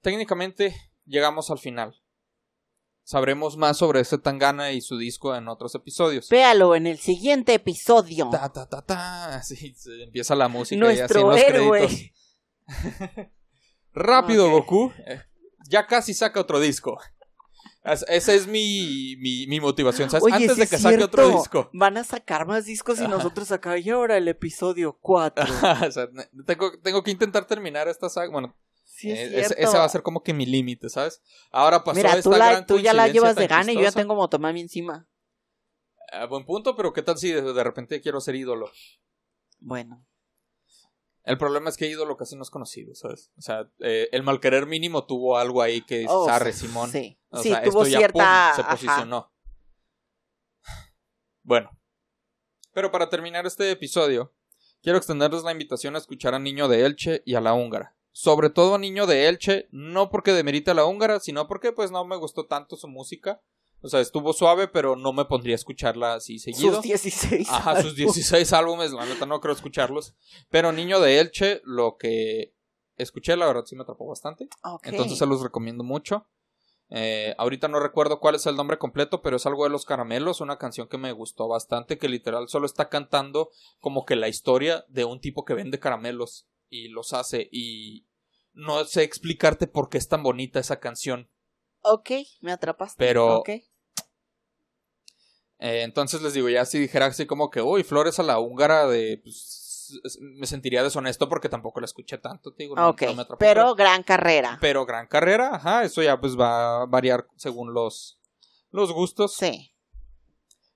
Técnicamente llegamos al final. Sabremos más sobre este Tangana y su disco en otros episodios. Véalo en el siguiente episodio. Ta, ta, ta, ta. (laughs) Sí, empieza la música Nuestro y así los héroe. (laughs) Rápido, Goku. Ya casi saca otro disco. Esa es mi, mi, motivación, ¿sabes? Antes de que saque otro disco. Van a sacar más discos y nosotros acá y ahora el episodio 4. (laughs) tengo, tengo que intentar terminar esta saga. Bueno, eh, ese, va a ser como que mi límite, ¿sabes? Ahora pasó Mira, esta tú, tú ya la llevas de gana y yo ya tengo Motomami encima. A buen punto, pero ¿qué tal si de repente quiero ser ídolo? Bueno. El problema es que ídolo casi no es conocido, ¿sabes? O sea, eh, el malquerer mínimo tuvo algo ahí que oh, Sarre Simón. Sí, sí tuvo cierta... se posicionó. Bueno. Pero para terminar este episodio, quiero extenderles la invitación a escuchar a Niño de Elche y a la húngara. Sobre todo a Niño de Elche, no porque demerita la húngara, sino porque pues no me gustó tanto su música. O sea, estuvo suave, pero no me pondría a escucharla así seguido. Sus 16. Ajá, sus 16 álbumes, la neta no creo escucharlos. Pero Niño de Elche, lo que escuché, la verdad sí me atrapó bastante. Entonces se los recomiendo mucho. Eh, ahorita no recuerdo cuál es el nombre completo, pero es algo de los caramelos, una canción que me gustó bastante, que literal solo está cantando como que la historia de un tipo que vende caramelos y los hace y no sé explicarte por qué es tan bonita esa canción. Ok, me atrapaste. Pero eh, entonces les digo, ya si dijera así como que, uy, Flores a la húngara de... Pues, me sentiría deshonesto porque tampoco la escuché tanto, digo. pero gran carrera. Pero gran carrera, ajá, eso ya pues va a variar según los, los gustos. Sí.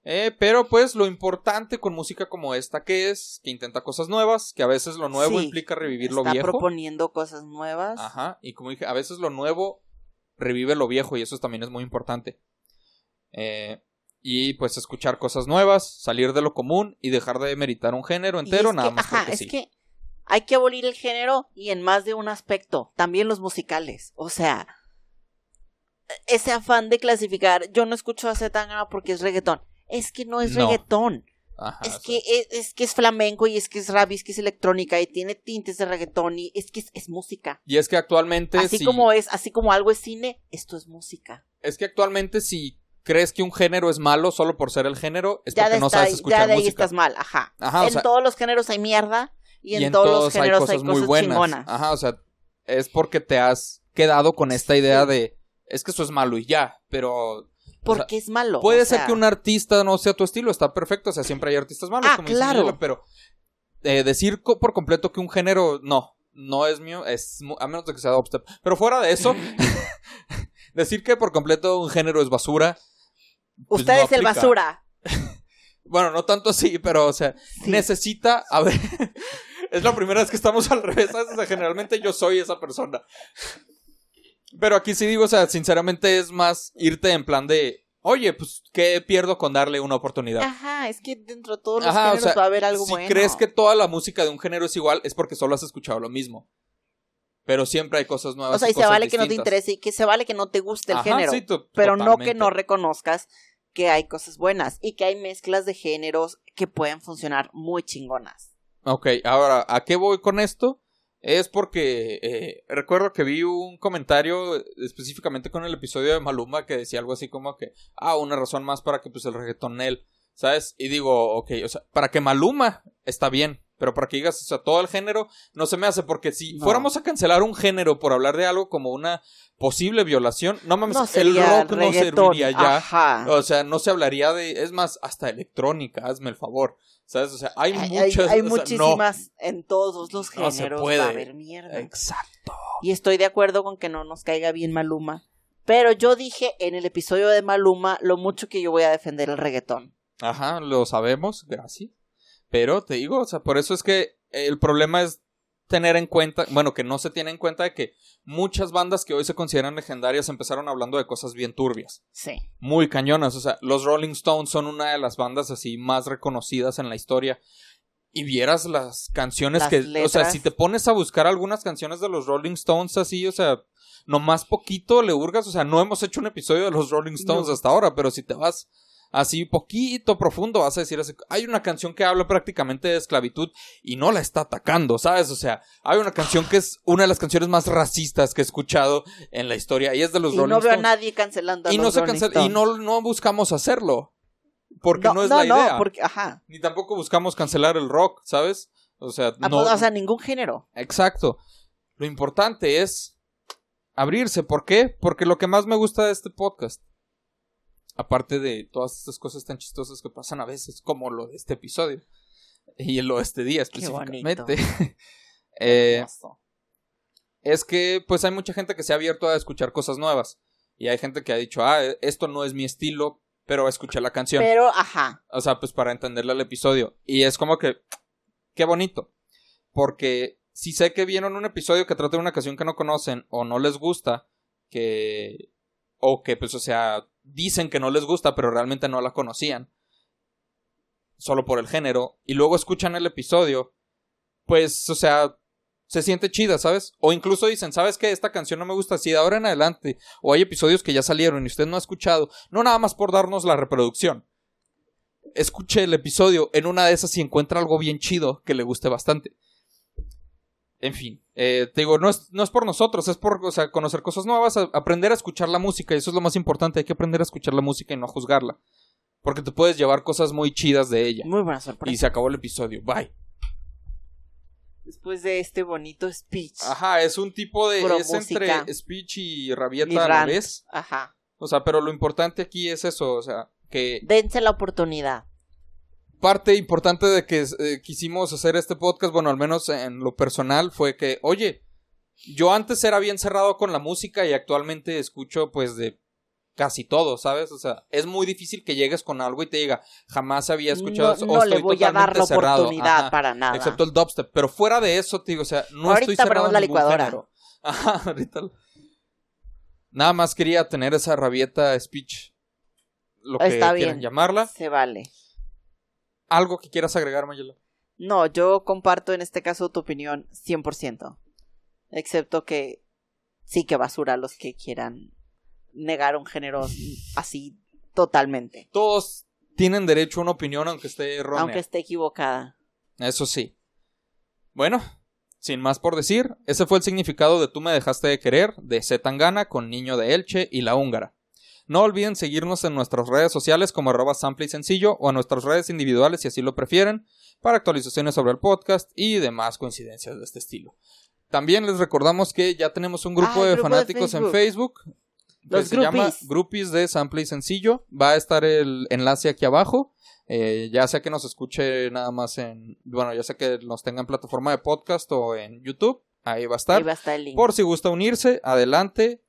Eh, pero pues lo importante con música como esta que es, que intenta cosas nuevas, que a veces lo nuevo implica revivir lo viejo. Está proponiendo cosas nuevas. Ajá, y como dije, a veces lo nuevo revive lo viejo y eso también es muy importante. Eh, y pues escuchar cosas nuevas, salir de lo común y dejar de meritar un género entero, nada más. Ajá, es que hay que abolir el género y en más de un aspecto, también los musicales. O sea, ese afán de clasificar, yo no escucho a Zetangana porque es reggaetón. Es que no es reggaetón. es, que es, que es flamenco y es que es rap y es que es electrónica y tiene tintes de reggaetón y es que es, música. Y es que actualmente así como es, así como algo es cine, esto es música. Es que actualmente si crees que un género es malo solo por ser el género, es porque no sabes escuchar Ya de ahí estás mal, ajá. en todos los géneros hay mierda y, en, todos, los géneros hay cosas, muy buenas. Ajá, o sea, es porque te has quedado con esta idea de es que eso es malo y ya, pero porque es malo. Puede ser que un artista no sea tu estilo, está perfecto, o sea, siempre hay artistas malos, ah, como claro. pero eh, decir por completo que un género no, no es mío, es a menos de que sea dubstep. Pero fuera de eso, (laughs) (laughs) decir que por completo un género es basura. Pues Usted es el basura. (laughs) bueno, no tanto así, pero o sea, necesita, a ver, es la primera vez que estamos al revés, o sea, generalmente yo soy esa persona. Pero aquí sí digo, o sea, sinceramente es más irte en plan de oye, pues, ¿qué pierdo con darle una oportunidad? Ajá, es que dentro de todos los géneros va a haber algo si crees que toda la música de un género es igual, es porque solo has escuchado lo mismo. Pero siempre hay cosas nuevas. O sea, y, se vale que no te interese y que se vale que no te guste el género. Sí, pero no que no reconozcas que hay cosas buenas y que hay mezclas de géneros que pueden funcionar muy chingonas. Ok, ahora, ¿a qué voy con esto? Es porque eh, recuerdo que vi un comentario específicamente con el episodio de Maluma que decía algo así como que, ah, una razón más para que pues el reggaetón él, ¿sabes? Y digo, ok, o sea, para que Maluma está bien, pero para que digas, o sea, todo el género no se me hace porque si fuéramos a cancelar un género por hablar de algo como una posible violación, no mames, el rock no serviría ya. O sea, no se hablaría de, es más, hasta electrónica, hazme el favor. ¿Sabes? O sea, hay, muchas. Hay, muchísimas en todos los géneros. No Va a haber mierda. Exacto. Y estoy de acuerdo con que no nos caiga bien Maluma. Pero yo dije en el episodio de Maluma lo mucho que yo voy a defender el reggaetón. Ajá, lo sabemos, gracias. Pero te digo, o sea, por eso es que el problema es tener en cuenta, bueno, que no se tiene en cuenta de que muchas bandas que hoy se consideran legendarias empezaron hablando de cosas bien turbias. Sí. Muy cañonas, o sea, los Rolling Stones son una de las bandas así más reconocidas en la historia. Y vieras las canciones que, o sea, si te pones a buscar algunas canciones de los Rolling Stones así, o sea, nomás poquito le hurgas, o sea, no hemos hecho un episodio de los Rolling Stones hasta ahora, pero si te vas así poquito profundo, vas a decir, hay una canción que habla prácticamente de esclavitud y no la está atacando, ¿sabes? O sea, hay una canción que es una de las canciones más racistas que he escuchado en la historia y es de los y no veo a nadie cancelando a y no se Y no, no buscamos hacerlo. Porque no, es la idea. porque, ajá. Ni tampoco buscamos cancelar el rock, ¿sabes? O sea, ah, no. O sea, ningún género. Exacto. Lo importante es abrirse. ¿Por qué? Porque lo que más me gusta de este podcast Aparte de todas estas cosas tan chistosas que pasan a veces, como lo de este episodio. Y lo de este día específicamente. (laughs) eh, es que pues hay mucha gente que se ha abierto a escuchar cosas nuevas. Y hay gente que ha dicho, ah, esto no es mi estilo, pero escuché la canción. Pero, ajá. O sea, pues para entenderle al episodio. Y es como que, qué bonito. Porque si sé que vieron un episodio que trata de una canción que no conocen o no les gusta, que... O que, pues, o sea, dicen que no les gusta, pero realmente no la conocían. Solo por el género. Y luego escuchan el episodio. Pues, o sea, se siente chida, ¿sabes? O incluso dicen, ¿sabes qué? Esta canción no me gusta así de ahora en adelante. O hay episodios que ya salieron y usted no ha escuchado. No nada más por darnos la reproducción. Escuche el episodio en una de esas y encuentra algo bien chido que le guste bastante. En fin, eh, te digo, no es, no es por nosotros, es por o sea, conocer cosas nuevas, aprender a escuchar la música, y eso es lo más importante, hay que aprender a escuchar la música y no a juzgarla. Porque te puedes llevar cosas muy chidas de ella. Muy buena sorpresa. Y se acabó el episodio, bye. Después de este bonito speech. Ajá, es un tipo de... es entre speech y rabieta a la vez. Ajá. O sea, pero lo importante aquí es eso, o sea, que... Dense la oportunidad parte importante de que eh, quisimos hacer este podcast, bueno, al menos en lo personal, fue que, oye, yo antes era bien cerrado con la música y actualmente escucho pues de casi todo, ¿sabes? O sea, es muy difícil que llegues con algo y te diga, jamás había escuchado no, No le voy a dar la oportunidad para nada. Excepto el dubstep, pero fuera de eso, te digo, o sea, no estoy cerrado la licuadora. (laughs) Ajá, ahorita. Nada más quería tener esa rabieta speech, lo que Está quieran llamarla. Se vale. ¿Algo que quieras agregar, Mayela? No, yo comparto en este caso tu opinión 100%. Excepto que sí que basura los que quieran negar un género así totalmente. Todos tienen derecho a una opinión aunque esté errónea. Aunque esté equivocada. Eso sí. Bueno, sin más por decir, ese fue el significado de Tú me dejaste de querer de Zetangana con Niño de Elche y La Húngara. No olviden seguirnos en nuestras redes sociales como arroba sample y sencillo o en nuestras redes individuales si así lo prefieren para actualizaciones sobre el podcast y demás coincidencias de este estilo. También les recordamos que ya tenemos un grupo ah, de fanáticos en Facebook que se llama Groupies de Sample y Sencillo. Va a estar el enlace aquí abajo. Eh, ya sea que nos escuche nada más en, bueno, ya sea que nos tenga en plataforma de podcast o en YouTube ahí va a estar. Ahí va a estar el link. Por si gusta unirse, adelante.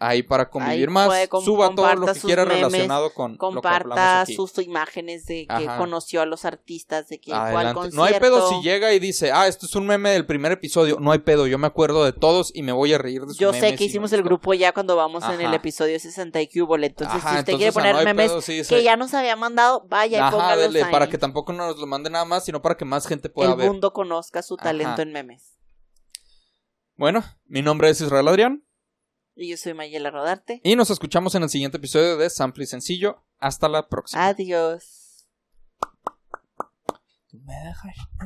Ahí para convivir más. suba todo lo que quiera relacionado con comparta sus imágenes de que conoció a los artistas, de que cuál concierto. No hay pedo si llega y dice, ah, esto es un meme del primer episodio. No hay pedo, yo me acuerdo de todos y me voy a reír de sus Yo sé que hicimos el grupo ya cuando vamos en el episodio 60 y Cubole. Entonces, si usted quiere poner memes que ya nos había mandado, vaya y póngalos ahí. Para que tampoco nos lo mande nada más, sino para que más gente pueda ver. El mundo conozca su talento en memes. Bueno, mi nombre es Israel Adrián. Y yo soy Mayela Rodarte. Y nos escuchamos en el siguiente episodio de Sample y Sencillo. Hasta la próxima. Adiós.